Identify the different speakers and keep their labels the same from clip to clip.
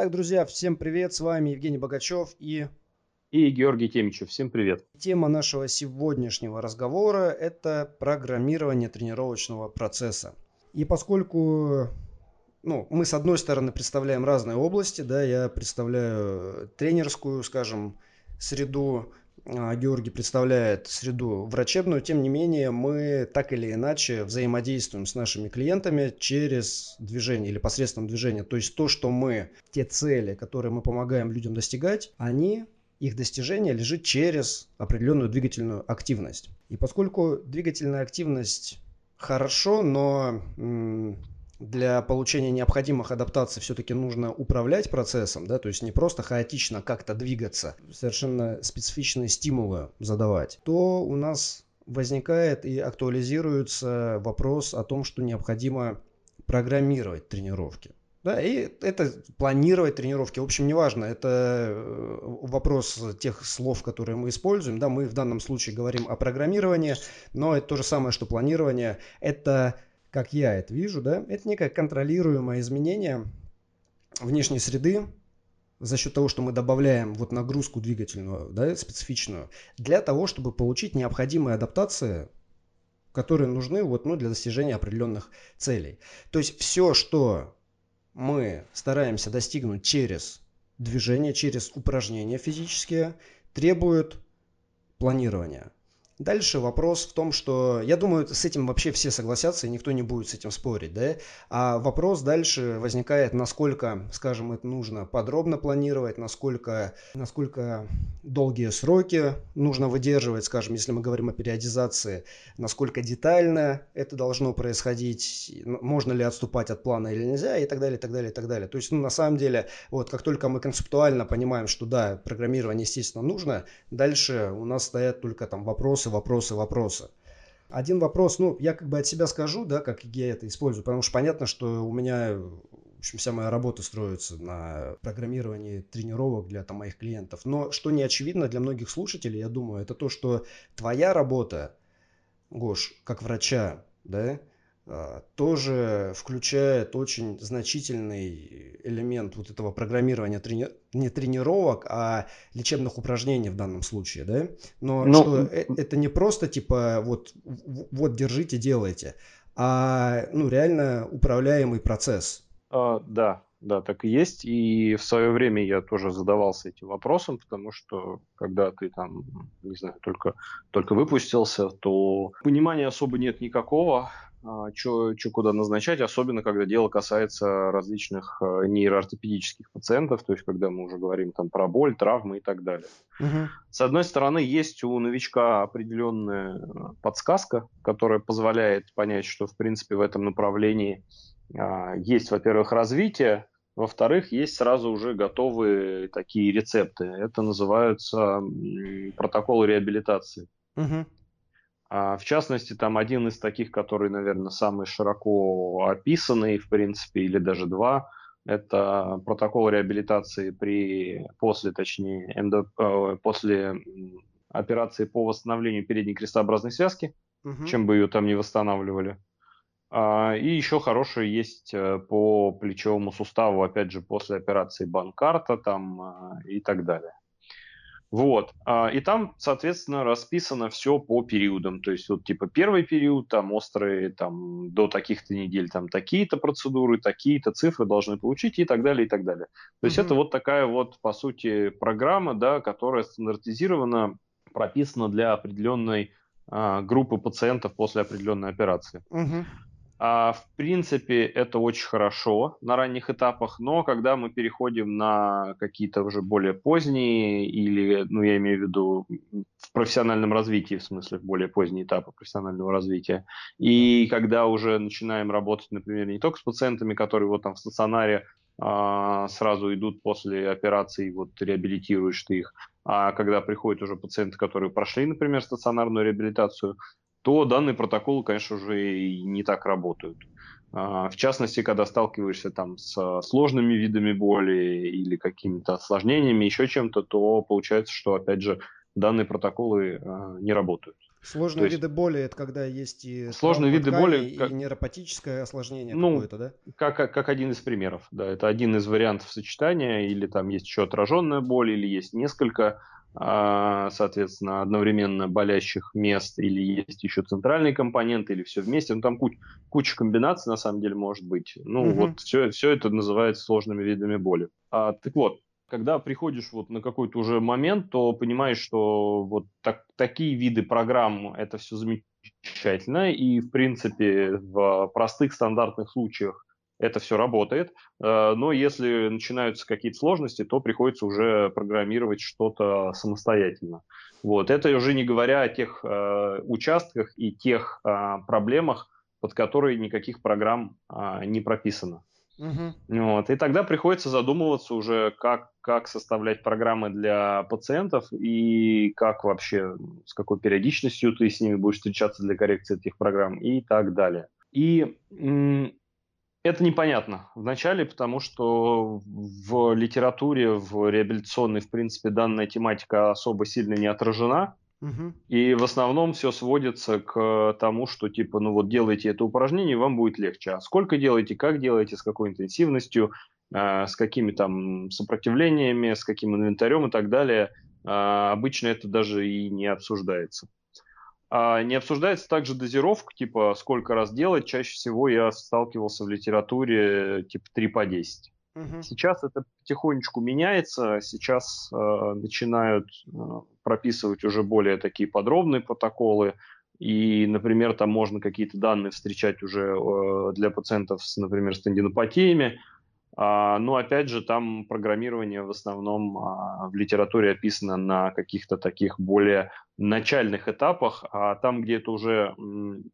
Speaker 1: Так, друзья, всем привет, с вами Евгений Богачев и...
Speaker 2: И Георгий Темичев, всем привет.
Speaker 1: Тема нашего сегодняшнего разговора – это программирование тренировочного процесса. И поскольку ну, мы, с одной стороны, представляем разные области, да, я представляю тренерскую, скажем, среду, Георгий представляет среду врачебную, тем не менее мы так или иначе взаимодействуем с нашими клиентами через движение или посредством движения. То есть то, что мы, те цели, которые мы помогаем людям достигать, они их достижение лежит через определенную двигательную активность. И поскольку двигательная активность хорошо, но для получения необходимых адаптаций все-таки нужно управлять процессом, да, то есть не просто хаотично как-то двигаться, совершенно специфичные стимулы задавать, то у нас возникает и актуализируется вопрос о том, что необходимо программировать тренировки. Да, и это планировать тренировки. В общем, неважно, это э, вопрос тех слов, которые мы используем. Да, мы в данном случае говорим о программировании, но это то же самое, что планирование. Это как я это вижу, да, это некое контролируемое изменение внешней среды за счет того, что мы добавляем вот нагрузку двигательную, да, специфичную, для того, чтобы получить необходимые адаптации, которые нужны вот, ну, для достижения определенных целей. То есть все, что мы стараемся достигнуть через движение, через упражнения физические, требует планирования. Дальше вопрос в том, что я думаю, с этим вообще все согласятся, и никто не будет с этим спорить, да? А вопрос дальше возникает, насколько, скажем, это нужно подробно планировать, насколько, насколько долгие сроки нужно выдерживать, скажем, если мы говорим о периодизации, насколько детально это должно происходить, можно ли отступать от плана или нельзя, и так далее, и так далее, и так далее. То есть, ну, на самом деле, вот как только мы концептуально понимаем, что да, программирование, естественно, нужно, дальше у нас стоят только там вопросы, вопросы, вопросы. Один вопрос, ну, я как бы от себя скажу, да, как я это использую, потому что понятно, что у меня, в общем, вся моя работа строится на программировании тренировок для там, моих клиентов. Но что не очевидно для многих слушателей, я думаю, это то, что твоя работа, Гош, как врача, да, тоже включает очень значительный элемент вот этого программирования трени... не тренировок, а лечебных упражнений в данном случае, да? Но, Но... что э, это не просто типа вот, вот держите, делайте, а ну реально управляемый процесс.
Speaker 2: А, да, да, так и есть. И в свое время я тоже задавался этим вопросом, потому что когда ты там, не знаю, только, только выпустился, то понимания особо нет никакого что а, куда назначать, особенно когда дело касается различных э, нейроортопедических пациентов, то есть когда мы уже говорим там про боль, травмы и так далее. Угу. С одной стороны, есть у новичка определенная э, подсказка, которая позволяет понять, что в принципе в этом направлении а, есть, во-первых, развитие, во-вторых, есть сразу уже готовые такие рецепты. Это называются протоколы реабилитации. Угу. А, в частности, там один из таких, который, наверное, самый широко описанный, в принципе, или даже два, это протокол реабилитации при, после, точнее, эндо, э, после операции по восстановлению передней крестообразной связки, угу. чем бы ее там не восстанавливали. А, и еще хороший есть э, по плечевому суставу, опять же, после операции банкарта там а, и так далее. Вот. А, и там, соответственно, расписано все по периодам. То есть, вот, типа, первый период, там, острые, там, до таких-то недель, там, такие-то процедуры, такие-то цифры должны получить и так далее, и так далее. То есть, mm-hmm. это вот такая вот, по сути, программа, да, которая стандартизирована, прописана для определенной а, группы пациентов после определенной операции. Mm-hmm. А, в принципе, это очень хорошо на ранних этапах, но когда мы переходим на какие-то уже более поздние или, ну, я имею в виду в профессиональном развитии, в смысле, в более поздние этапы профессионального развития, и когда уже начинаем работать, например, не только с пациентами, которые вот там в стационаре а, сразу идут после операции, вот реабилитируешь ты их, а когда приходят уже пациенты, которые прошли, например, стационарную реабилитацию, то данные протоколы, конечно, уже и не так работают. А, в частности, когда сталкиваешься там с сложными видами боли или какими-то осложнениями, еще чем-то, то получается, что, опять же, данные протоколы а, не работают.
Speaker 1: Сложные есть, виды боли это когда есть и
Speaker 2: сложные виды боли
Speaker 1: и как... нейропатическое осложнение
Speaker 2: ну, какое-то, да? Как, как один из примеров, да, это один из вариантов сочетания, или там есть еще отраженная боль, или есть несколько, соответственно, одновременно болящих мест, или есть еще центральный компонент, или все вместе, ну там куч, куча комбинаций на самом деле может быть. Ну угу. вот все, все это называется сложными видами боли. А, так вот, когда приходишь вот на какой-то уже момент, то понимаешь, что вот так, такие виды программ это все замечательно, и в принципе в простых стандартных случаях это все работает, э, но если начинаются какие-то сложности, то приходится уже программировать что-то самостоятельно. Вот. Это уже не говоря о тех э, участках и тех э, проблемах, под которые никаких программ э, не прописано. Угу. Вот. И тогда приходится задумываться уже, как, как составлять программы для пациентов и как вообще, с какой периодичностью ты с ними будешь встречаться для коррекции этих программ и так далее. И это непонятно вначале, потому что в литературе, в реабилитационной, в принципе, данная тематика особо сильно не отражена. И в основном все сводится к тому, что типа, ну вот делайте это упражнение, вам будет легче. А сколько делаете, как делаете, с какой интенсивностью, э, с какими там сопротивлениями, с каким инвентарем и так далее, э, обычно это даже и не обсуждается. А не обсуждается также дозировка, типа сколько раз делать. Чаще всего я сталкивался в литературе типа 3 по 10. Угу. Сейчас это потихонечку меняется. Сейчас э, начинают э, прописывать уже более такие подробные протоколы. И, например, там можно какие-то данные встречать уже э, для пациентов с, например, с тендинопатиями. А, но опять же, там программирование в основном а, в литературе описано на каких-то таких более начальных этапах, а там, где это уже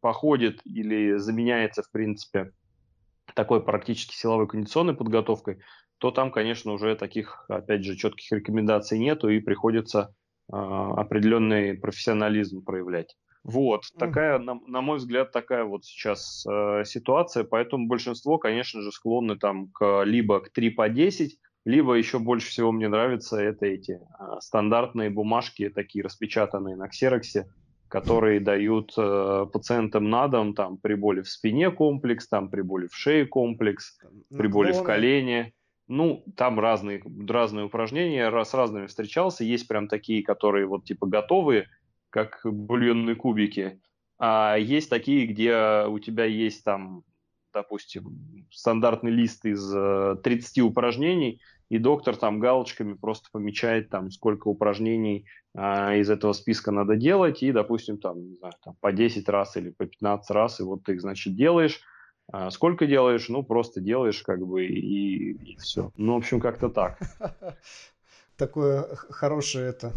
Speaker 2: походит или заменяется, в принципе, такой практически силовой кондиционной подготовкой, то там, конечно, уже таких, опять же, четких рекомендаций нету и приходится э, определенный профессионализм проявлять. Вот, такая, на, на мой взгляд, такая вот сейчас э, ситуация, поэтому большинство, конечно же, склонны там к, либо к 3 по 10, либо еще больше всего мне нравятся это эти э, стандартные бумажки, такие распечатанные на ксероксе, которые дают э, пациентам на дом там при боли в спине комплекс, там при боли в шее комплекс, при боли в колене. Ну, там разные, разные упражнения, с разными встречался. Есть прям такие, которые вот типа готовые, как бульонные кубики. А есть такие, где у тебя есть там, допустим, стандартный лист из 30 э, упражнений, и доктор там галочками просто помечает там, сколько упражнений а, из этого списка надо делать, и, допустим, там, не знаю, там, по 10 раз или по 15 раз, и вот ты их, значит, делаешь. А сколько делаешь? Ну, просто делаешь, как бы, и, и все. Ну, в общем, как-то так.
Speaker 1: Такое хорошее это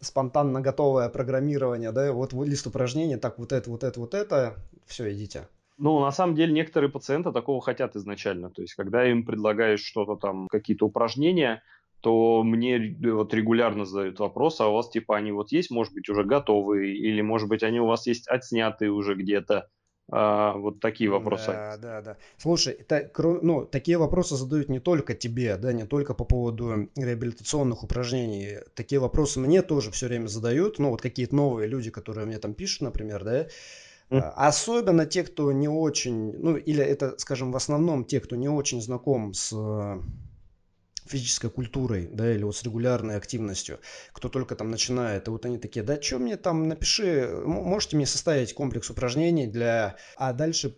Speaker 1: спонтанно готовое программирование, да, вот лист упражнений, так, вот это, вот это, вот это, все, идите.
Speaker 2: Ну, на самом деле, некоторые пациенты такого хотят изначально. То есть, когда им предлагаешь что-то там, какие-то упражнения, то мне вот регулярно задают вопрос, а у вас типа они вот есть, может быть, уже готовые, или может быть они у вас есть отснятые уже где-то, а, вот такие вопросы.
Speaker 1: Да, да, да. Слушай, это, ну, такие вопросы задают не только тебе, да, не только по поводу реабилитационных упражнений. Такие вопросы мне тоже все время задают, ну, вот какие-то новые люди, которые мне там пишут, например, да, а, особенно те, кто не очень, ну или это, скажем, в основном те, кто не очень знаком с физической культурой, да, или вот с регулярной активностью, кто только там начинает, и вот они такие, да, что мне там, напиши, можете мне составить комплекс упражнений для, а дальше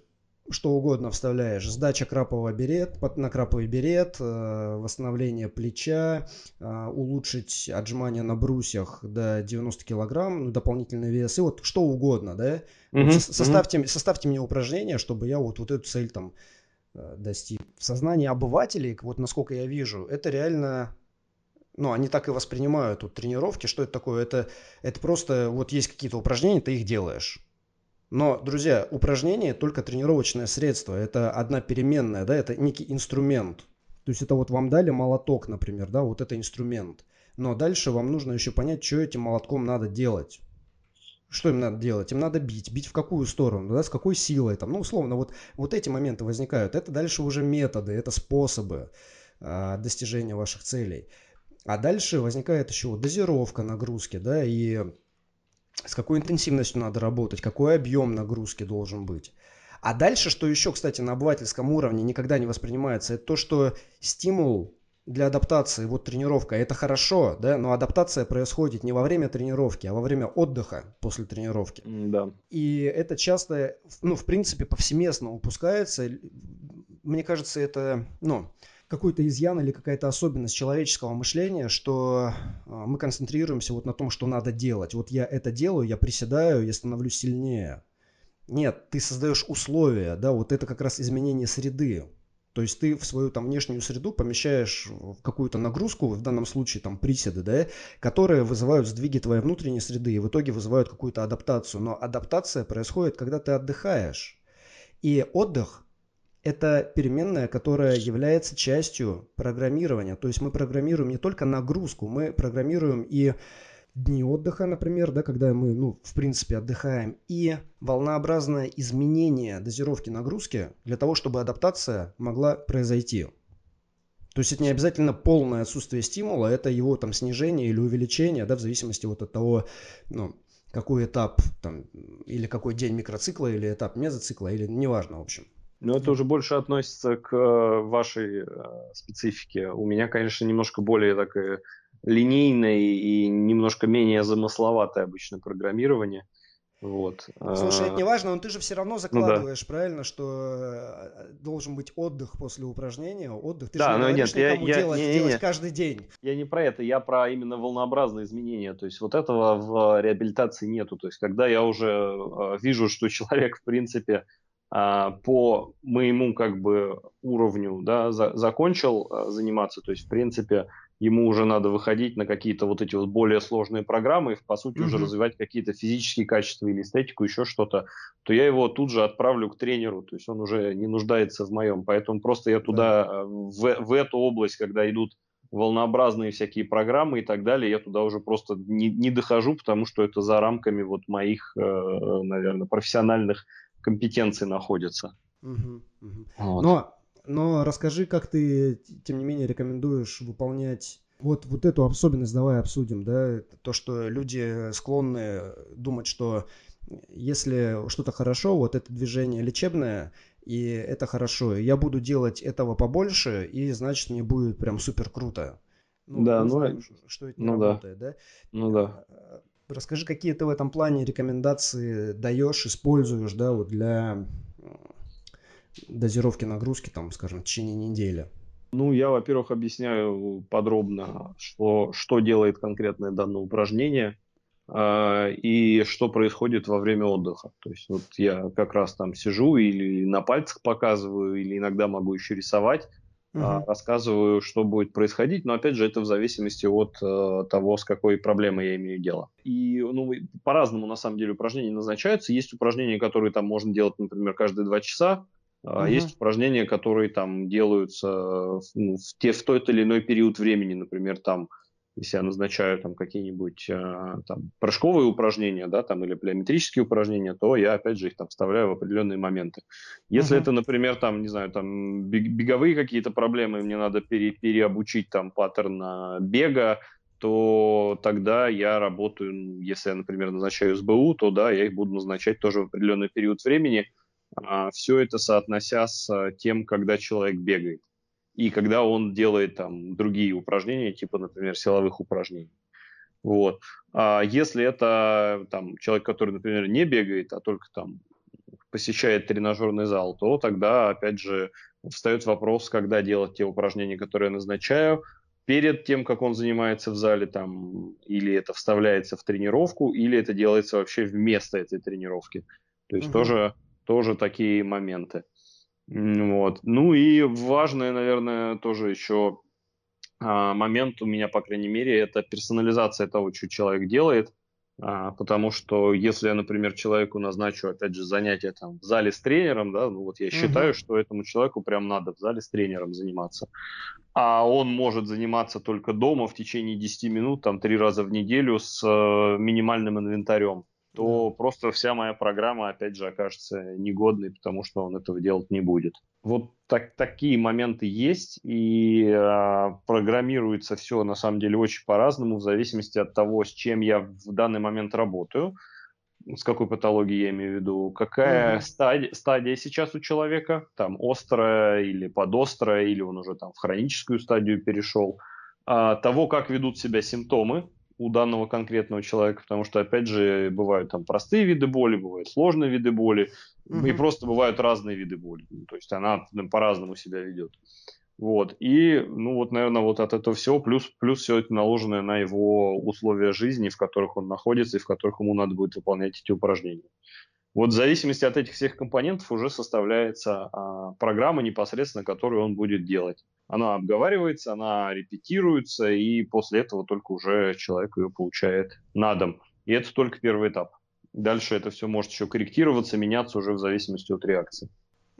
Speaker 1: что угодно вставляешь. Сдача крапового берет, на краповый берет, э, восстановление плеча, э, улучшить отжимания на брусьях до 90 килограмм, ну, дополнительный вес, и вот что угодно, да. Mm-hmm. Вот составьте, составьте мне упражнение, чтобы я вот, вот эту цель там достиг. В сознании обывателей, вот насколько я вижу, это реально ну, они так и воспринимают вот тренировки, что это такое? Это, это просто вот есть какие-то упражнения, ты их делаешь. Но, друзья, упражнение только тренировочное средство. Это одна переменная, да, это некий инструмент. То есть это вот вам дали молоток, например, да, вот это инструмент. Но дальше вам нужно еще понять, что этим молотком надо делать. Что им надо делать? Им надо бить. Бить в какую сторону? Да, с какой силой? Там, ну, условно, вот, вот эти моменты возникают. Это дальше уже методы, это способы э, достижения ваших целей. А дальше возникает еще дозировка нагрузки, да, и с какой интенсивностью надо работать, какой объем нагрузки должен быть. А дальше, что еще, кстати, на обывательском уровне никогда не воспринимается, это то, что стимул для адаптации, вот тренировка, это хорошо, да, но адаптация происходит не во время тренировки, а во время отдыха после тренировки.
Speaker 2: Да.
Speaker 1: И это часто, ну, в принципе, повсеместно упускается. Мне кажется, это, ну, какой-то изъян или какая-то особенность человеческого мышления, что а, мы концентрируемся вот на том, что надо делать. Вот я это делаю, я приседаю, я становлюсь сильнее. Нет, ты создаешь условия, да, вот это как раз изменение среды. То есть ты в свою там внешнюю среду помещаешь какую-то нагрузку, в данном случае там приседы, да, которые вызывают сдвиги твоей внутренней среды и в итоге вызывают какую-то адаптацию. Но адаптация происходит, когда ты отдыхаешь. И отдых – это переменная, которая является частью программирования. То есть мы программируем не только нагрузку, мы программируем и дни отдыха, например, да, когда мы, ну, в принципе, отдыхаем, и волнообразное изменение дозировки нагрузки для того, чтобы адаптация могла произойти. То есть это не обязательно полное отсутствие стимула, это его там снижение или увеличение, да, в зависимости вот от того, ну, какой этап там, или какой день микроцикла, или этап мезоцикла, или неважно, в общем.
Speaker 2: Но это уже больше относится к э, вашей э, специфике. У меня, конечно, немножко более такая линейное и немножко менее замысловатое обычно программирование. Вот.
Speaker 1: Слушай, это не важно, но ты же все равно закладываешь, ну, да. правильно, что э, должен быть отдых после упражнения, отдых. Ты
Speaker 2: да,
Speaker 1: же
Speaker 2: не говоришь
Speaker 1: нет,
Speaker 2: никому я,
Speaker 1: делать,
Speaker 2: не, не,
Speaker 1: делать
Speaker 2: не.
Speaker 1: каждый день.
Speaker 2: Я не про это, я про именно волнообразные изменения. То есть вот этого в реабилитации нету. То есть когда я уже э, вижу, что человек в принципе э, по моему как бы уровню да, за, закончил заниматься, то есть в принципе ему уже надо выходить на какие-то вот эти вот более сложные программы и, по сути, mm-hmm. уже развивать какие-то физические качества или эстетику, еще что-то, то я его тут же отправлю к тренеру, то есть он уже не нуждается в моем. Поэтому просто я туда, да. Э, в, в эту область, когда идут волнообразные всякие программы и так далее, я туда уже просто не, не дохожу, потому что это за рамками вот моих, э, наверное, профессиональных компетенций находится.
Speaker 1: Угу, угу. Вот. Но но расскажи, как ты, тем не менее, рекомендуешь выполнять вот, вот эту особенность давай обсудим, да, то, что люди склонны думать, что если что-то хорошо, вот это движение лечебное, и это хорошо, я буду делать этого побольше, и значит мне будет прям супер круто.
Speaker 2: Ну, да, ну, знаем,
Speaker 1: что это не ну, работает, да. да?
Speaker 2: Ну да.
Speaker 1: Расскажи, какие ты в этом плане рекомендации даешь, используешь, да, вот для дозировки нагрузки, там, скажем, в течение недели?
Speaker 2: Ну, я, во-первых, объясняю подробно, что, что делает конкретное данное упражнение э, и что происходит во время отдыха. То есть вот я как раз там сижу или на пальцах показываю, или иногда могу еще рисовать, uh-huh. рассказываю, что будет происходить, но опять же это в зависимости от э, того, с какой проблемой я имею дело. И ну, по-разному на самом деле упражнения назначаются. Есть упражнения, которые там можно делать, например, каждые два часа, Uh-huh. Есть упражнения, которые там делаются ну, в, те, в тот или иной период времени, например, там, если я назначаю там какие-нибудь э, там прыжковые упражнения, да, там или плеометрические упражнения, то я опять же их там вставляю в определенные моменты. Если uh-huh. это, например, там, не знаю, там беговые какие-то проблемы, мне надо пере, переобучить там паттерн бега, то тогда я работаю, если я, например, назначаю СБУ, то да, я их буду назначать тоже в определенный период времени, все это соотнося с а, тем, когда человек бегает и когда он делает там другие упражнения, типа, например, силовых упражнений. Вот. А если это там человек, который, например, не бегает, а только там посещает тренажерный зал, то тогда, опять же, встает вопрос, когда делать те упражнения, которые я назначаю, перед тем, как он занимается в зале, там, или это вставляется в тренировку, или это делается вообще вместо этой тренировки. То есть угу. тоже тоже такие моменты. Вот. Ну и важный, наверное, тоже еще а, момент у меня, по крайней мере, это персонализация того, что человек делает. А, потому что если я, например, человеку назначу, опять же, занятие там в зале с тренером, да, ну вот я считаю, угу. что этому человеку прям надо в зале с тренером заниматься. А он может заниматься только дома в течение 10 минут, там, три раза в неделю с э, минимальным инвентарем. То да. просто вся моя программа, опять же, окажется негодной, потому что он этого делать не будет. Вот так, такие моменты есть, и э, программируется все на самом деле очень по-разному, в зависимости от того, с чем я в данный момент работаю, с какой патологией я имею в виду, какая mm-hmm. стадия, стадия сейчас у человека, там острая или подострая, или он уже там в хроническую стадию перешел, э, того, как ведут себя симптомы, у данного конкретного человека, потому что, опять же, бывают там простые виды боли, бывают сложные виды боли, угу. и просто бывают разные виды боли. То есть она по-разному себя ведет. Вот. И, ну вот, наверное, вот от этого всего, плюс, плюс все это наложенное на его условия жизни, в которых он находится и в которых ему надо будет выполнять эти упражнения. Вот в зависимости от этих всех компонентов уже составляется а, программа непосредственно, которую он будет делать. Она обговаривается, она репетируется, и после этого только уже человек ее получает на дом. И это только первый этап. Дальше это все может еще корректироваться, меняться уже в зависимости от реакции.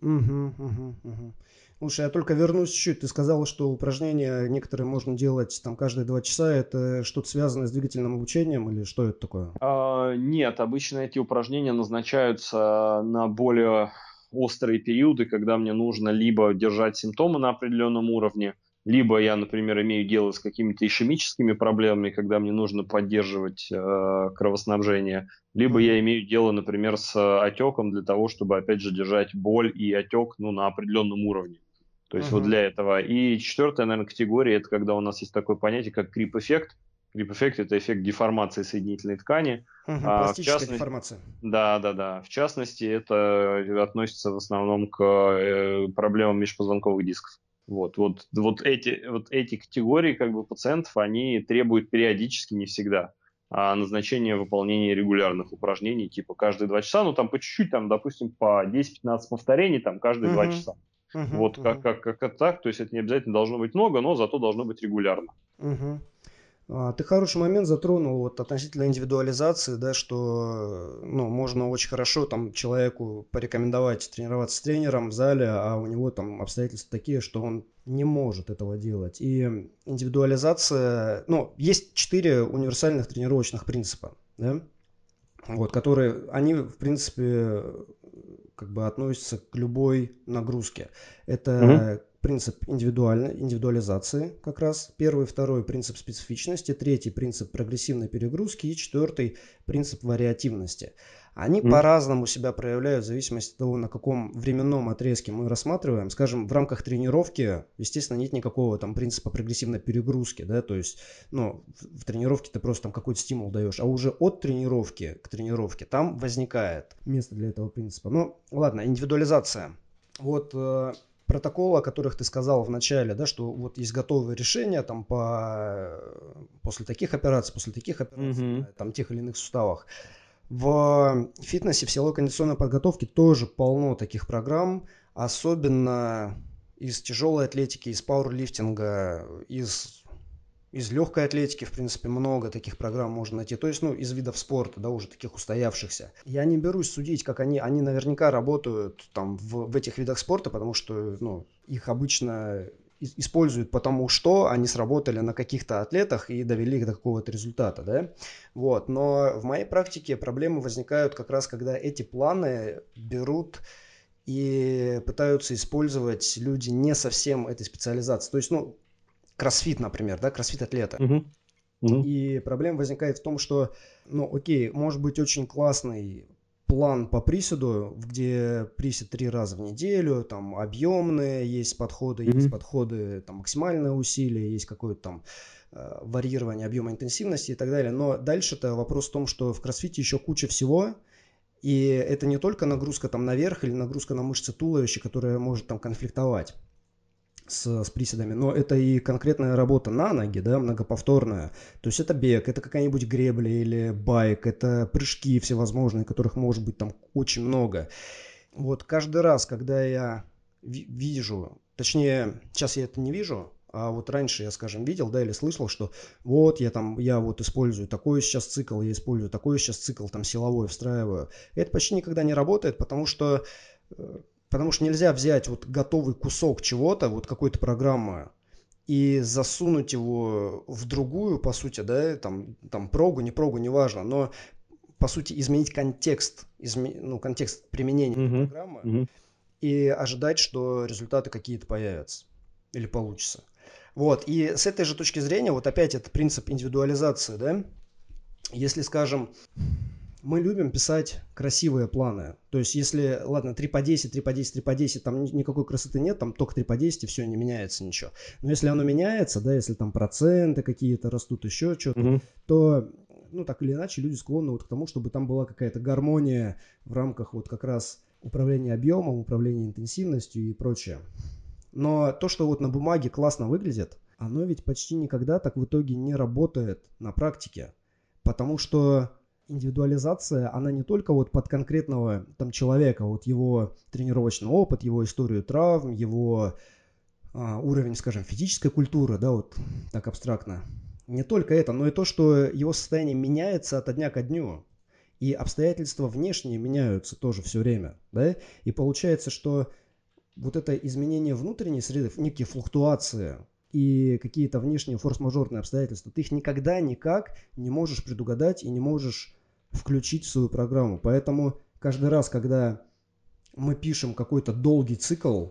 Speaker 1: Угу, угу, угу. Слушай, я только вернусь чуть-чуть. Ты сказал, что упражнения некоторые можно делать там каждые два часа. Это что-то связанное с двигательным обучением или что это такое?
Speaker 2: А, нет, обычно эти упражнения назначаются на более острые периоды, когда мне нужно либо держать симптомы на определенном уровне, либо я, например, имею дело с какими-то ишемическими проблемами, когда мне нужно поддерживать э, кровоснабжение, либо я имею дело, например, с отеком для того, чтобы, опять же, держать боль и отек ну, на определенном уровне. То есть uh-huh. вот для этого. И четвертая, наверное, категория, это когда у нас есть такое понятие, как крип-эффект. Крип-эффект – это эффект деформации соединительной ткани.
Speaker 1: Uh-huh, а, в частности, деформация.
Speaker 2: Да, да, да. В частности, это относится в основном к э, проблемам межпозвонковых дисков. Вот, вот, вот, эти, вот эти категории как бы, пациентов, они требуют периодически, не всегда, а назначение выполнения регулярных упражнений, типа каждые два часа, ну там по чуть-чуть, там, допустим, по 10-15 повторений, там каждые два uh-huh. часа. Uh-huh, вот uh-huh. Как, как, как, так, то есть это не обязательно должно быть много, но зато должно быть регулярно.
Speaker 1: Uh-huh. Ты хороший момент затронул вот относительно индивидуализации, да, что ну, можно очень хорошо там человеку порекомендовать тренироваться с тренером в зале, а у него там обстоятельства такие, что он не может этого делать. И индивидуализация, ну, есть четыре универсальных тренировочных принципа, да, вот, которые, они, в принципе, как бы относятся к любой нагрузке. Это принцип индивидуальной, индивидуализации как раз. Первый, второй принцип специфичности, третий принцип прогрессивной перегрузки и четвертый принцип вариативности. Они mm. по-разному себя проявляют в зависимости от того, на каком временном отрезке мы рассматриваем. Скажем, в рамках тренировки, естественно, нет никакого там принципа прогрессивной перегрузки, да, то есть, ну, в, тренировке ты просто там какой-то стимул даешь, а уже от тренировки к тренировке там возникает место для этого принципа. Ну, ладно, индивидуализация. Вот э, протоколы, о которых ты сказал в начале, да, что вот есть готовые решения там по после таких операций, после таких операций, mm-hmm. там тех или иных суставах. В фитнесе, в силовой кондиционной подготовке тоже полно таких программ, особенно из тяжелой атлетики, из пауэрлифтинга, из из легкой атлетики, в принципе, много таких программ можно найти. То есть, ну, из видов спорта, да, уже таких устоявшихся. Я не берусь судить, как они, они наверняка работают там в, в этих видах спорта, потому что, ну, их обычно используют потому что они сработали на каких-то атлетах и довели их до какого-то результата, да, вот, но в моей практике проблемы возникают как раз, когда эти планы берут и пытаются использовать люди не совсем этой специализации, то есть, ну, кроссфит, например, да, кроссфит-атлета. Угу. Угу. И проблема возникает в том, что, ну, окей, может быть очень классный план по приседу, где присед три раза в неделю, там объемные есть подходы, mm-hmm. есть подходы, там максимальное усилие, есть какое-то там э, варьирование объема интенсивности и так далее. Но дальше-то вопрос в том, что в кроссфите еще куча всего, и это не только нагрузка там наверх или нагрузка на мышцы туловища, которая может там конфликтовать с, с приседами, но это и конкретная работа на ноги, да, многоповторная. То есть это бег, это какая-нибудь гребля или байк, это прыжки всевозможные, которых может быть там очень много. Вот каждый раз, когда я вижу, точнее, сейчас я это не вижу, а вот раньше я, скажем, видел, да, или слышал, что вот я там, я вот использую такой сейчас цикл, я использую такой сейчас цикл, там силовой встраиваю. Это почти никогда не работает, потому что э, Потому что нельзя взять вот готовый кусок чего-то, вот какой-то программы, и засунуть его в другую, по сути, да, там, там прогу, не прогу, неважно, но по сути, изменить контекст, изме... ну, контекст применения uh-huh. программы uh-huh. и ожидать, что результаты какие-то появятся или получится. Вот, и с этой же точки зрения, вот опять это принцип индивидуализации, да, если, скажем, мы любим писать красивые планы. То есть, если, ладно, 3 по 10, 3 по 10, 3 по 10, там никакой красоты нет, там только 3 по 10, и все, не меняется ничего. Но если оно меняется, да, если там проценты какие-то растут, еще что-то, угу. то, ну, так или иначе, люди склонны вот к тому, чтобы там была какая-то гармония в рамках вот как раз управления объемом, управления интенсивностью и прочее. Но то, что вот на бумаге классно выглядит, оно ведь почти никогда так в итоге не работает на практике. Потому что индивидуализация, она не только вот под конкретного там человека, вот его тренировочный опыт, его историю травм, его а, уровень, скажем, физической культуры, да, вот так абстрактно. Не только это, но и то, что его состояние меняется от дня ко дню. И обстоятельства внешние меняются тоже все время, да, и получается, что вот это изменение внутренней среды, некие флуктуации, и какие-то внешние форс-мажорные обстоятельства, ты их никогда никак не можешь предугадать и не можешь включить в свою программу. Поэтому каждый раз, когда мы пишем какой-то долгий цикл,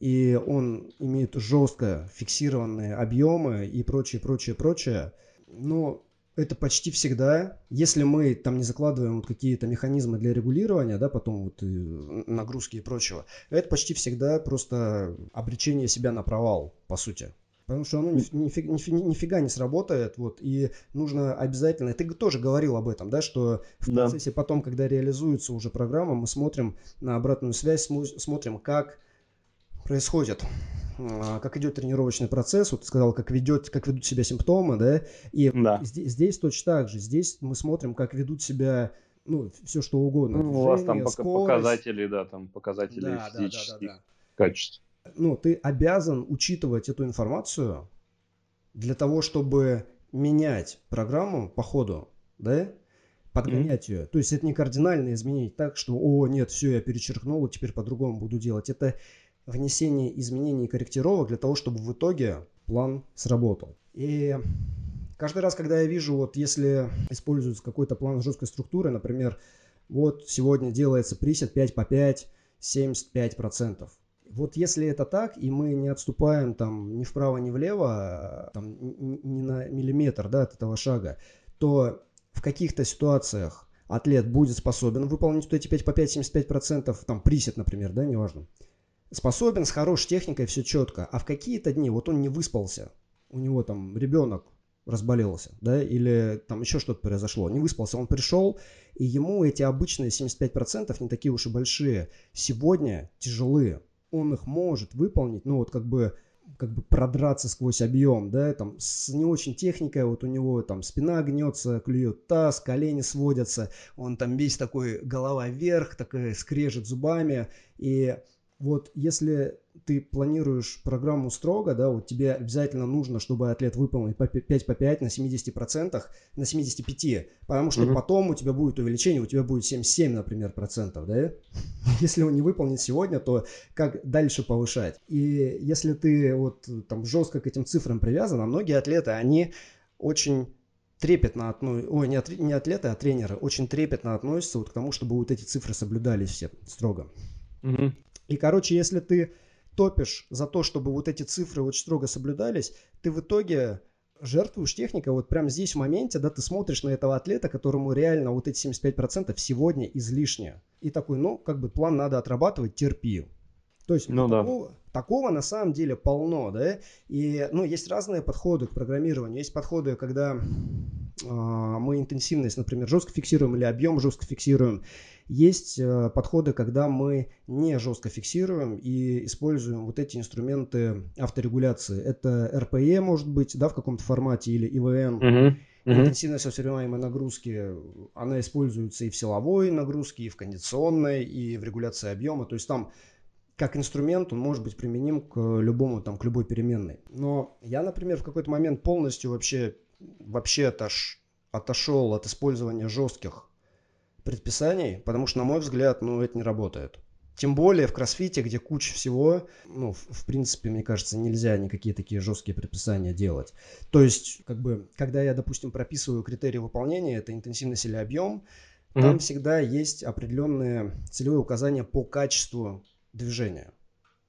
Speaker 1: и он имеет жестко фиксированные объемы и прочее, прочее, прочее, но это почти всегда, если мы там не закладываем вот какие-то механизмы для регулирования, да, потом вот нагрузки и прочего, это почти всегда просто обречение себя на провал, по сути. Потому что оно нифига, нифига, нифига не сработает, вот, и нужно обязательно, ты тоже говорил об этом, да, что в процессе да. потом, когда реализуется уже программа, мы смотрим на обратную связь, смотрим, как происходит а, как идет тренировочный процесс, вот ты сказал, как, ведет, как ведут себя симптомы, да, и да. Здесь, здесь точно так же, здесь мы смотрим, как ведут себя ну, все что угодно.
Speaker 2: Ну, у вас там скорость. показатели, да, там показатели да, физических да, да, да, да. качеств
Speaker 1: ну, ты обязан учитывать эту информацию для того, чтобы менять программу по ходу, да, подгонять mm-hmm. ее. То есть это не кардинально изменить так, что, о, нет, все, я перечеркнул, теперь по-другому буду делать. Это внесение изменений и корректировок для того, чтобы в итоге план сработал. И каждый раз, когда я вижу, вот если используется какой-то план жесткой структуры, например, вот сегодня делается присед 5 по 5, 75%. Вот если это так, и мы не отступаем там ни вправо, ни влево, там, ни на миллиметр да, от этого шага, то в каких-то ситуациях атлет будет способен выполнить вот эти 5 по 5, 75%, там присед, например, да, неважно. Способен, с хорошей техникой, все четко. А в какие-то дни вот он не выспался, у него там ребенок разболелся, да, или там еще что-то произошло, не выспался, он пришел, и ему эти обычные 75% не такие уж и большие, сегодня тяжелые, он их может выполнить, ну вот как бы как бы продраться сквозь объем, да, там с не очень техникой, вот у него там спина гнется, клюет таз, колени сводятся, он там весь такой голова вверх, такой скрежет зубами, и вот если ты планируешь программу строго, да, вот тебе обязательно нужно, чтобы атлет выполнил 5 по 5 на 70%, на 75%, потому что угу. потом у тебя будет увеличение, у тебя будет 77, например, процентов, да? Если он не выполнит сегодня, то как дальше повышать? И если ты вот там жестко к этим цифрам привязан, а многие атлеты, они очень трепетно относятся, ой, не, от, не атлеты, а тренеры, очень трепетно относятся вот к тому, чтобы вот эти цифры соблюдались все строго. Угу. И, короче, если ты топишь за то, чтобы вот эти цифры очень строго соблюдались, ты в итоге жертвуешь техникой вот прямо здесь в моменте, да, ты смотришь на этого атлета, которому реально вот эти 75% сегодня излишне. И такой, ну, как бы план надо отрабатывать, терпи. То есть ну, такого, да. такого на самом деле полно, да, и, ну, есть разные подходы к программированию. Есть подходы, когда мы интенсивность, например, жестко фиксируем или объем жестко фиксируем. Есть э, подходы, когда мы не жестко фиксируем и используем вот эти инструменты авторегуляции. Это RPE может быть, да, в каком-то формате или. Uh-huh. Uh-huh. Интенсивность воспринимаемой нагрузки, она используется и в силовой нагрузке, и в кондиционной, и в регуляции объема. То есть там как инструмент он может быть применим к любому, там, к любой переменной. Но я, например, в какой-то момент полностью вообще, вообще отош, отошел от использования жестких предписаний, потому что, на мой взгляд, ну, это не работает. Тем более в кроссфите, где куча всего, ну, в, в принципе, мне кажется, нельзя никакие такие жесткие предписания делать. То есть, как бы, когда я, допустим, прописываю критерии выполнения, это интенсивность или объем, mm-hmm. там всегда есть определенные целевые указания по качеству движения,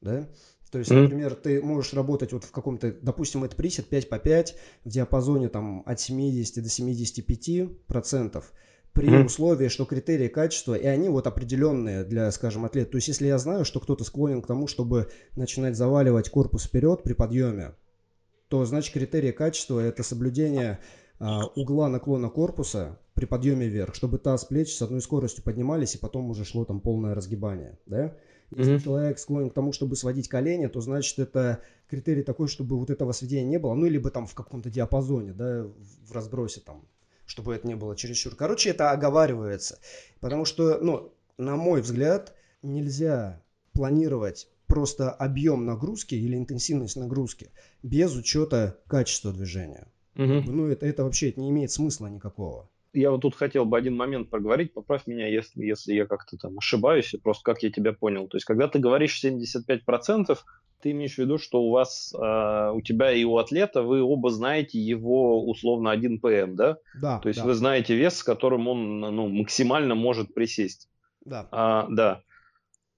Speaker 1: да? То есть, mm-hmm. например, ты можешь работать вот в каком-то, допустим, это присед 5 по 5 в диапазоне там от 70 до 75 процентов при mm-hmm. условии, что критерии качества, и они вот определенные для, скажем, атлета. То есть, если я знаю, что кто-то склонен к тому, чтобы начинать заваливать корпус вперед при подъеме, то, значит, критерии качества – это соблюдение а, угла наклона корпуса при подъеме вверх, чтобы таз, плечи с одной скоростью поднимались, и потом уже шло там полное разгибание, да? Если mm-hmm. человек склонен к тому, чтобы сводить колени, то значит это критерий такой, чтобы вот этого сведения не было, ну, либо там в каком-то диапазоне, да, в разбросе там, чтобы это не было чересчур. Короче, это оговаривается, потому что, ну, на мой взгляд, нельзя планировать просто объем нагрузки или интенсивность нагрузки без учета качества движения. Угу. Ну, это, это вообще это не имеет смысла никакого.
Speaker 2: Я вот тут хотел бы один момент проговорить, поправь меня, если, если я как-то там ошибаюсь, просто как я тебя понял. То есть, когда ты говоришь 75%, ты имеешь в виду, что у вас, э, у тебя и у атлета, вы оба знаете его условно 1 ПМ, да?
Speaker 1: Да.
Speaker 2: То есть
Speaker 1: да.
Speaker 2: вы знаете вес, с которым он ну, максимально может присесть.
Speaker 1: Да.
Speaker 2: А, да.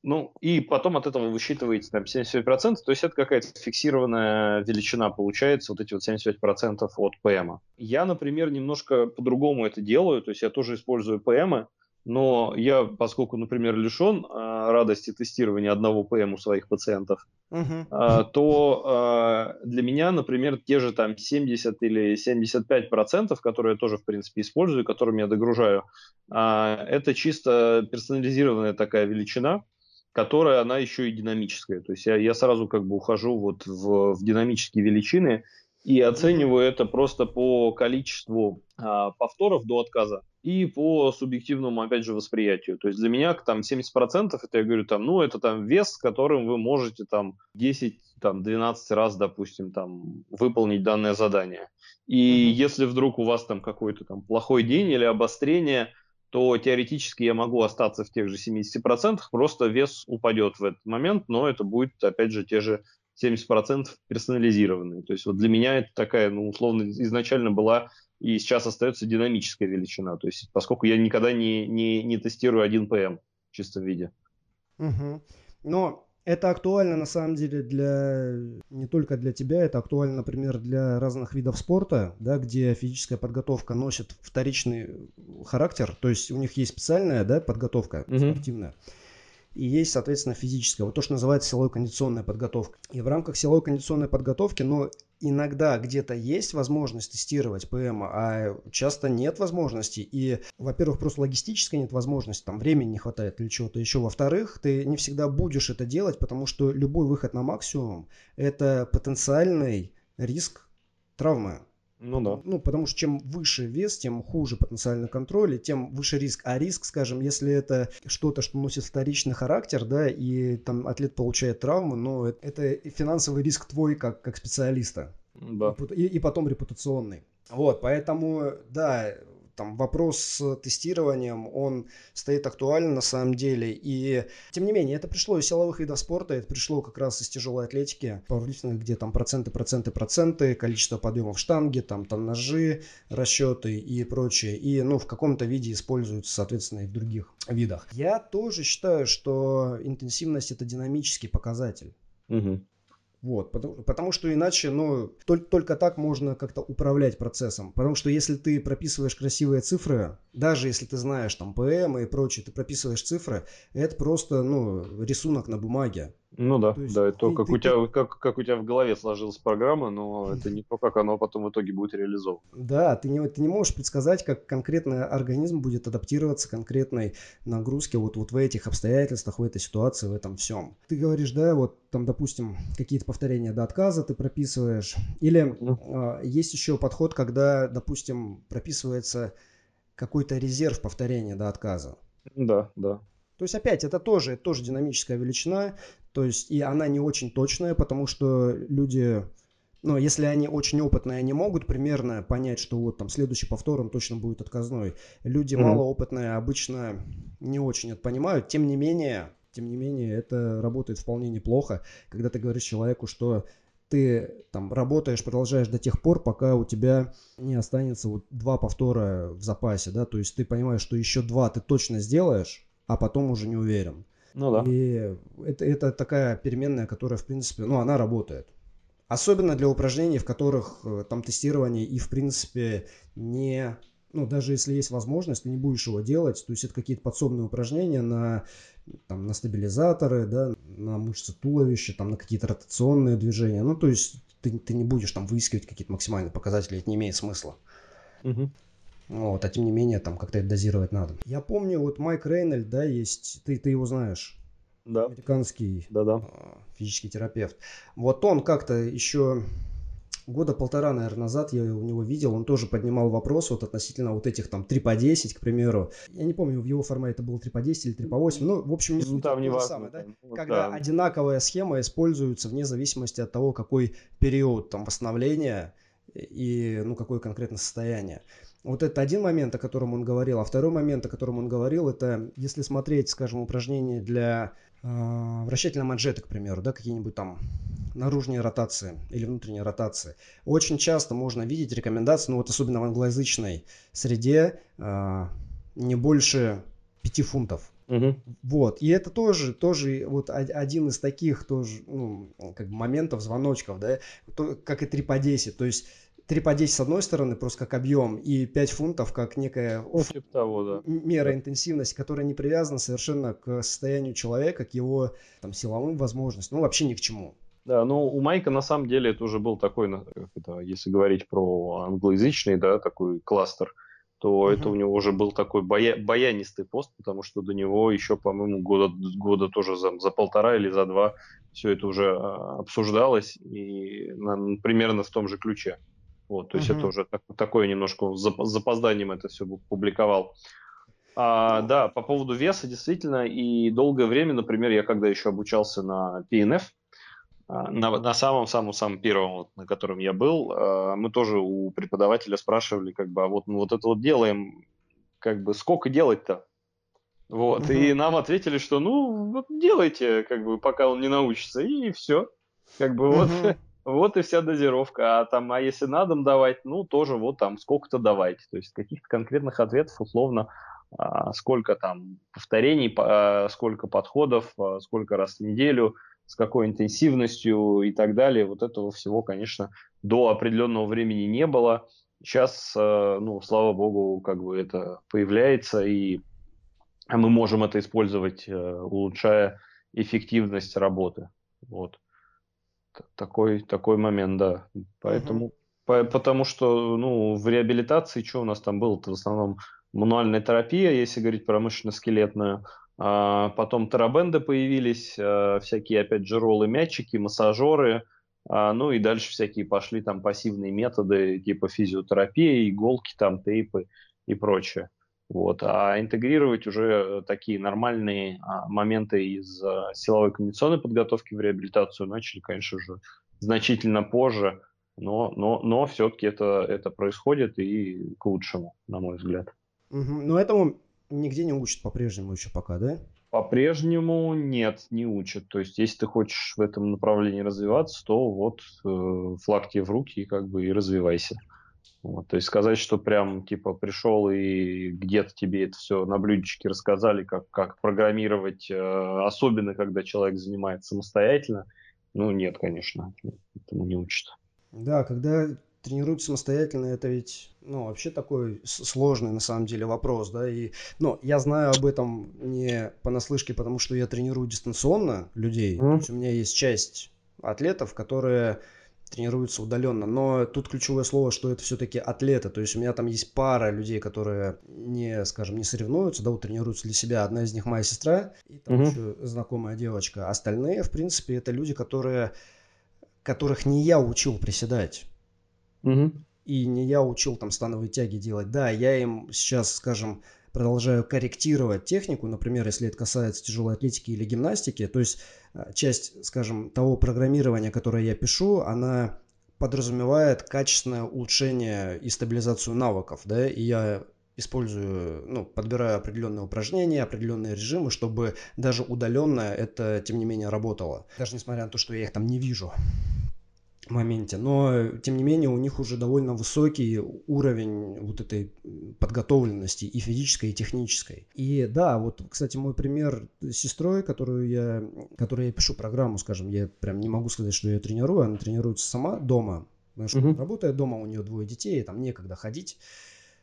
Speaker 2: Ну, и потом от этого высчитываете там 75%, то есть это какая-то фиксированная величина получается, вот эти вот 75% от ПМ. Я, например, немножко по-другому это делаю, то есть я тоже использую ПМ, но я, поскольку, например, лишен а, радости тестирования одного ПМ у своих пациентов, uh-huh. а, то а, для меня, например, те же там 70 или 75 процентов, которые я тоже, в принципе, использую, которыми я догружаю, а, это чисто персонализированная такая величина, которая она еще и динамическая. То есть я, я сразу как бы ухожу вот в, в динамические величины и оцениваю это просто по количеству а, повторов до отказа и по субъективному, опять же, восприятию. То есть для меня там 70% это, я говорю, там, ну, это там вес, с которым вы можете там 10, там, 12 раз, допустим, там, выполнить данное задание. И mm-hmm. если вдруг у вас там какой-то там плохой день или обострение, то теоретически я могу остаться в тех же 70%, просто вес упадет в этот момент, но это будет, опять же, те же 70% персонализированные. То есть вот для меня это такая, ну, условно, изначально была и сейчас остается динамическая величина. То есть поскольку я никогда не, не, не тестирую 1 ПМ в чистом виде.
Speaker 1: Угу. Но это актуально на самом деле для не только для тебя, это актуально, например, для разных видов спорта, да, где физическая подготовка носит вторичный характер, то есть у них есть специальная да, подготовка угу. спортивная и есть, соответственно, физическая, вот то, что называется силовой кондиционная подготовка. И в рамках силовой кондиционной подготовки, но иногда где-то есть возможность тестировать ПМ, а часто нет возможности. И, во-первых, просто логистически нет возможности, там времени не хватает или чего-то еще. Во-вторых, ты не всегда будешь это делать, потому что любой выход на максимум – это потенциальный риск травмы.
Speaker 2: Ну да.
Speaker 1: Ну, потому что чем выше вес, тем хуже потенциальный контроль, и тем выше риск. А риск, скажем, если это что-то, что носит вторичный характер, да, и там атлет получает травму, но это финансовый риск твой как, как специалиста.
Speaker 2: Да.
Speaker 1: И, и потом репутационный. Вот, поэтому, да, там вопрос с тестированием, он стоит актуально на самом деле. И тем не менее, это пришло из силовых видов спорта, это пришло как раз из тяжелой атлетики, пауэрлифтинга, где там проценты, проценты, проценты, количество подъемов штанги, там, там ножи, расчеты и прочее. И, ну, в каком-то виде используются, соответственно, и в других видах. Я тоже считаю, что интенсивность это динамический показатель.
Speaker 2: Угу.
Speaker 1: Вот, потому, потому что иначе, ну, только, только так можно как-то управлять процессом. Потому что если ты прописываешь красивые цифры, даже если ты знаешь там ПМ и прочее, ты прописываешь цифры, это просто, ну, рисунок на бумаге.
Speaker 2: Ну да, есть, да, это ты, как, ты, у тебя, как, как у тебя в голове сложилась программа, но это не то, как оно потом в итоге будет реализовано.
Speaker 1: Да, ты не, ты не можешь предсказать, как конкретно организм будет адаптироваться к конкретной нагрузке вот, вот в этих обстоятельствах, в этой ситуации, в этом всем. Ты говоришь, да, вот там, допустим, какие-то повторения до отказа ты прописываешь. Или mm. э, есть еще подход, когда, допустим, прописывается какой-то резерв повторения до отказа.
Speaker 2: Да, да.
Speaker 1: То есть опять это тоже, это тоже динамическая величина, то есть и она не очень точная, потому что люди, ну, если они очень опытные, они могут примерно понять, что вот там следующий повтор он точно будет отказной. Люди mm-hmm. малоопытные обычно не очень это понимают, тем не менее, тем не менее, это работает вполне неплохо, когда ты говоришь человеку, что ты там работаешь, продолжаешь до тех пор, пока у тебя не останется вот два повтора в запасе, да, то есть ты понимаешь, что еще два ты точно сделаешь, а потом уже не уверен.
Speaker 2: Ну да.
Speaker 1: И это, это такая переменная, которая, в принципе, ну, она работает. Особенно для упражнений, в которых э, там тестирование и, в принципе, не ну, даже если есть возможность, ты не будешь его делать. То есть это какие-то подсобные упражнения на, там, на стабилизаторы, да, на мышцы туловища, там, на какие-то ротационные движения. Ну, то есть ты, ты не будешь там выискивать какие-то максимальные показатели, это не имеет смысла.
Speaker 2: Угу.
Speaker 1: Вот, а тем не менее, там как-то это дозировать надо. Я помню, вот Майк Рейнольд, да, есть, ты, ты его знаешь.
Speaker 2: Да.
Speaker 1: Американский
Speaker 2: да, да.
Speaker 1: физический терапевт. Вот он как-то еще года полтора, наверное, назад я у него видел, он тоже поднимал вопрос вот относительно вот этих там 3 по 10, к примеру. Я не помню, в его формате это было 3 по 10 или 3 по 8, ну, в общем, не
Speaker 2: ну, там не важно,
Speaker 1: самое, да?
Speaker 2: Ну,
Speaker 1: Когда
Speaker 2: да.
Speaker 1: одинаковая схема используется вне зависимости от того, какой период там восстановления и, ну, какое конкретно состояние. Вот это один момент, о котором он говорил. А второй момент, о котором он говорил, это если смотреть, скажем, упражнения для э, вращательной манжеты, к примеру, да, какие-нибудь там наружные ротации или внутренние ротации. Очень часто можно видеть рекомендации, ну вот особенно в англоязычной среде, э, не больше 5 фунтов.
Speaker 2: Угу.
Speaker 1: Вот. И это тоже, тоже вот один из таких тоже, ну, как бы моментов, звоночков, да, то, как и 3 по 10. То есть 3 по 10 с одной стороны, просто как объем, и 5 фунтов как некая
Speaker 2: ну, типа того, да.
Speaker 1: мера интенсивности, которая не привязана совершенно к состоянию человека, к его там, силовым возможностям, ну вообще ни к чему.
Speaker 2: Да, ну у Майка на самом деле это уже был такой, это, если говорить про англоязычный, да, такой кластер, то uh-huh. это у него уже был такой боя, баянистый пост, потому что до него еще, по-моему, года, года тоже за, за полтора или за два все это уже а, обсуждалось, и на, примерно в том же ключе. Вот, то есть uh-huh. это уже так, такое немножко с запозданием это все публиковал. А, да, по поводу веса, действительно, и долгое время, например, я когда еще обучался на PNF, а, на, на самом-самом-самом первом, на котором я был, а, мы тоже у преподавателя спрашивали, как бы, а вот мы вот это вот делаем, как бы, сколько делать-то? Вот, uh-huh. и нам ответили, что, ну, вот делайте, как бы, пока он не научится, и все. Как бы, вот, uh-huh. Вот и вся дозировка. А там, а если на дом давать, ну, тоже вот там сколько-то давайте. То есть каких-то конкретных ответов, условно, а, сколько там повторений, сколько подходов, сколько раз в неделю – с какой интенсивностью и так далее. Вот этого всего, конечно, до определенного времени не было. Сейчас, ну, слава богу, как бы это появляется, и мы можем это использовать, э, улучшая эффективность работы. Вот. Такой, такой момент, да. Поэтому, угу. по, потому что, ну, в реабилитации, что у нас там было? В основном мануальная терапия, если говорить про мышечно-скелетную, а, потом терабенды появились, а, всякие, опять же, роллы, мячики, массажеры, а, ну и дальше всякие пошли там пассивные методы типа физиотерапии, иголки, там тейпы и прочее. Вот. А интегрировать уже такие нормальные моменты из силовой кондиционной подготовки в реабилитацию начали, конечно же, значительно позже, но, но, но все-таки это, это происходит и к лучшему, на мой взгляд.
Speaker 1: Угу. Но этому нигде не учат по-прежнему еще пока, да?
Speaker 2: По-прежнему нет, не учат. То есть, если ты хочешь в этом направлении развиваться, то вот э, флаг тебе в руки и как бы и развивайся. Вот, то есть сказать, что прям типа пришел и где-то тебе это все на блюдечке рассказали, как, как программировать, э, особенно когда человек занимается самостоятельно, ну нет, конечно, этому не учат.
Speaker 1: Да, когда тренируют самостоятельно, это ведь, ну, вообще такой сложный на самом деле вопрос, да, и, ну, я знаю об этом не понаслышке, потому что я тренирую дистанционно людей, mm. то есть у меня есть часть атлетов, которые тренируются удаленно, но тут ключевое слово, что это все-таки атлеты, то есть у меня там есть пара людей, которые не, скажем, не соревнуются, да, вот тренируются для себя, одна из них моя сестра, и там mm-hmm. еще знакомая девочка, остальные, в принципе, это люди, которые которых не я учил приседать.
Speaker 2: Угу.
Speaker 1: И не я учил там становые тяги делать. Да, я им сейчас, скажем, продолжаю корректировать технику, например, если это касается тяжелой атлетики или гимнастики, то есть а, часть, скажем, того программирования, которое я пишу, она подразумевает качественное улучшение и стабилизацию навыков, да, и я использую, ну, подбираю определенные упражнения, определенные режимы, чтобы даже удаленно это, тем не менее, работало. Даже несмотря на то, что я их там не вижу. Моменте, но тем не менее у них уже довольно высокий уровень вот этой подготовленности и физической, и технической. И да, вот, кстати, мой пример с сестрой, которую я, которой я пишу программу, скажем, я прям не могу сказать, что я тренирую, она тренируется сама дома, потому что uh-huh. работает дома, у нее двое детей, там некогда ходить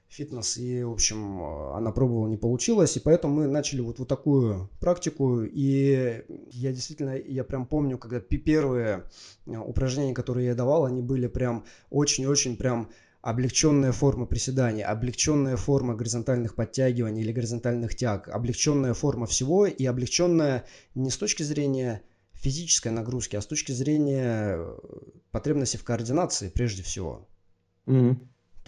Speaker 1: фитнес, и, в общем, она пробовала, не получилось, и поэтому мы начали вот, вот такую практику, и я действительно, я прям помню, когда первые э, упражнения, которые я давал, они были прям очень-очень прям облегченная форма приседаний, облегченная форма горизонтальных подтягиваний или горизонтальных тяг, облегченная форма всего и облегченная не с точки зрения физической нагрузки, а с точки зрения э, потребности в координации прежде всего. Mm-hmm.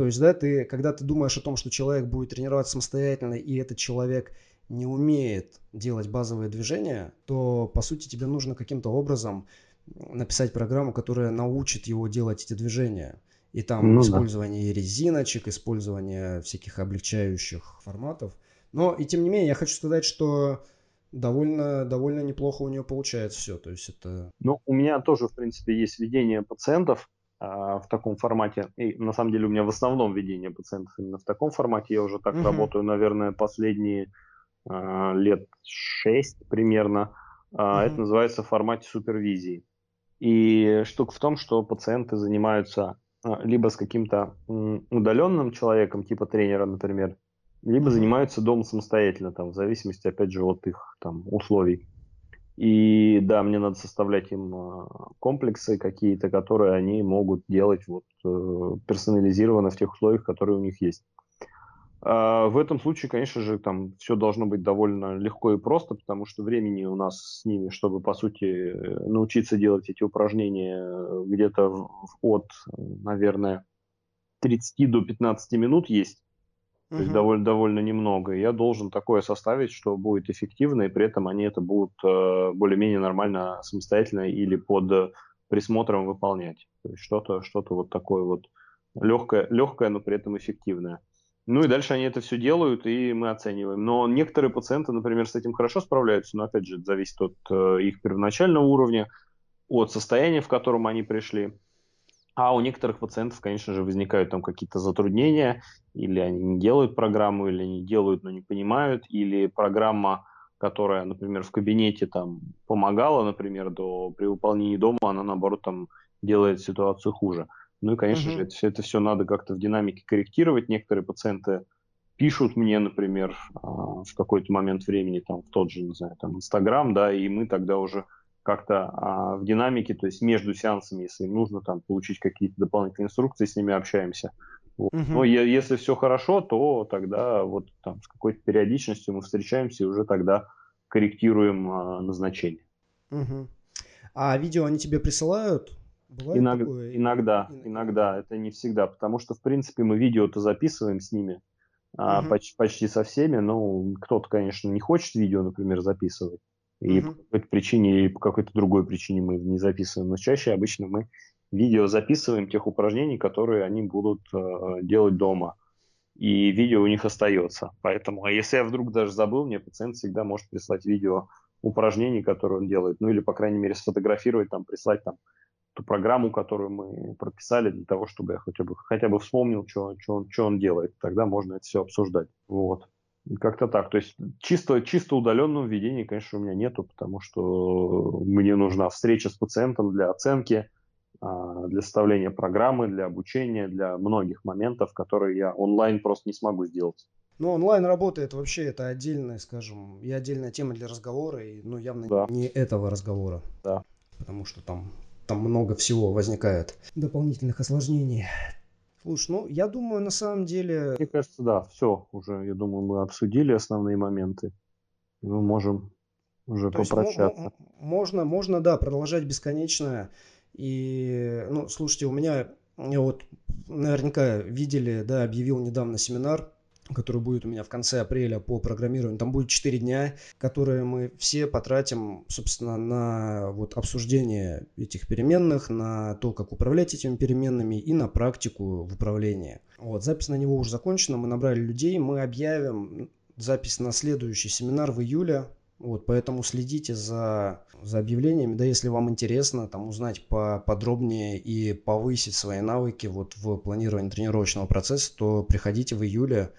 Speaker 1: То есть, да, ты, когда ты думаешь о том, что человек будет тренироваться самостоятельно, и этот человек не умеет делать базовые движения, то, по сути, тебе нужно каким-то образом написать программу, которая научит его делать эти движения. И там ну, использование да. резиночек, использование всяких облегчающих форматов. Но и тем не менее, я хочу сказать, что довольно, довольно неплохо у нее получается все. То есть это...
Speaker 2: Ну, у меня тоже, в принципе, есть ведение пациентов в таком формате. И на самом деле у меня в основном ведение пациентов именно в таком формате. Я уже так угу. работаю, наверное, последние э, лет шесть примерно. Угу. Это называется в формате супервизии. И штука в том, что пациенты занимаются либо с каким-то удаленным человеком, типа тренера, например, либо занимаются дома самостоятельно, там, в зависимости, опять же, от их там, условий. И да, мне надо составлять им а, комплексы какие-то, которые они могут делать вот э, персонализированно в тех условиях, которые у них есть. А в этом случае, конечно же, там все должно быть довольно легко и просто, потому что времени у нас с ними, чтобы, по сути, научиться делать эти упражнения где-то от, наверное, 30 до 15 минут есть то есть довольно, довольно немного. я должен такое составить, что будет эффективно, и при этом они это будут э, более-менее нормально самостоятельно или под присмотром выполнять. То есть что-то что вот такое вот легкое, легкое, но при этом эффективное. Ну и дальше они это все делают, и мы оцениваем. Но некоторые пациенты, например, с этим хорошо справляются, но опять же, это зависит от э, их первоначального уровня, от состояния, в котором они пришли. А у некоторых пациентов, конечно же, возникают там какие-то затруднения, или они не делают программу, или они делают, но не понимают, или программа, которая, например, в кабинете там помогала, например, до, при выполнении дома, она, наоборот, там делает ситуацию хуже. Ну и, конечно mm-hmm. же, это, все, это все надо как-то в динамике корректировать. Некоторые пациенты пишут мне, например, а, в какой-то момент времени, там, в тот же, не знаю, там, Инстаграм, да, и мы тогда уже как-то а, в динамике, то есть между сеансами, если им нужно там получить какие-то дополнительные инструкции, с ними общаемся. Вот. Угу. Но е- если все хорошо, то тогда вот там с какой-то периодичностью мы встречаемся и уже тогда корректируем а, назначение.
Speaker 1: Угу. А видео они тебе присылают?
Speaker 2: Бывает Иног... такое? Иногда, иногда, это не всегда, потому что в принципе мы видео-то записываем с ними угу. а, почти, почти со всеми, но кто-то, конечно, не хочет видео, например, записывать. И угу. по какой-то причине или по какой-то другой причине мы не записываем. Но чаще обычно мы видео записываем тех упражнений, которые они будут э, делать дома. И видео у них остается. Поэтому, а если я вдруг даже забыл, мне пациент всегда может прислать видео упражнений, которые он делает. Ну или, по крайней мере, сфотографировать, там, прислать там ту программу, которую мы прописали для того, чтобы я хотя бы, хотя бы вспомнил, что, что, он, что он делает. Тогда можно это все обсуждать. Вот. Как-то так. То есть чисто, чисто удаленного введения, конечно, у меня нету, потому что мне нужна встреча с пациентом для оценки, а, для составления программы, для обучения, для многих моментов, которые я онлайн просто не смогу сделать.
Speaker 1: Ну, онлайн работает вообще, это отдельная, скажем, и отдельная тема для разговора, и, ну, явно да. не этого разговора.
Speaker 2: Да.
Speaker 1: Потому что там, там много всего возникает, дополнительных осложнений. Слушай, ну я думаю, на самом деле...
Speaker 2: Мне кажется, да, все уже, я думаю, мы обсудили основные моменты. Мы можем уже То попрощаться. Есть,
Speaker 1: можно, можно, да, продолжать бесконечно. И, ну, слушайте, у меня, вот наверняка видели, да, объявил недавно семинар который будет у меня в конце апреля по программированию. Там будет 4 дня, которые мы все потратим, собственно, на вот обсуждение этих переменных, на то, как управлять этими переменными и на практику в управлении. Вот, запись на него уже закончена, мы набрали людей, мы объявим запись на следующий семинар в июле Вот, поэтому следите за, за объявлениями, да, если вам интересно там узнать поподробнее и повысить свои навыки вот в планировании тренировочного процесса, то приходите в июле,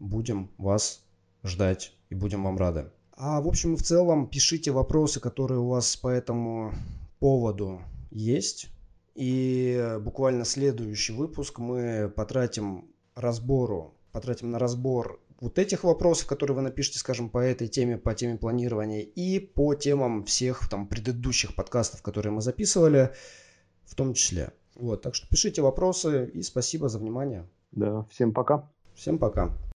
Speaker 1: будем вас ждать и будем вам рады. А в общем и в целом пишите вопросы, которые у вас по этому поводу есть. И буквально следующий выпуск мы потратим разбору, потратим на разбор вот этих вопросов, которые вы напишите, скажем, по этой теме, по теме планирования, и по темам всех там предыдущих подкастов, которые мы записывали, в том числе. Вот, так что пишите вопросы и спасибо за внимание.
Speaker 2: Да, всем пока.
Speaker 1: Всем пока.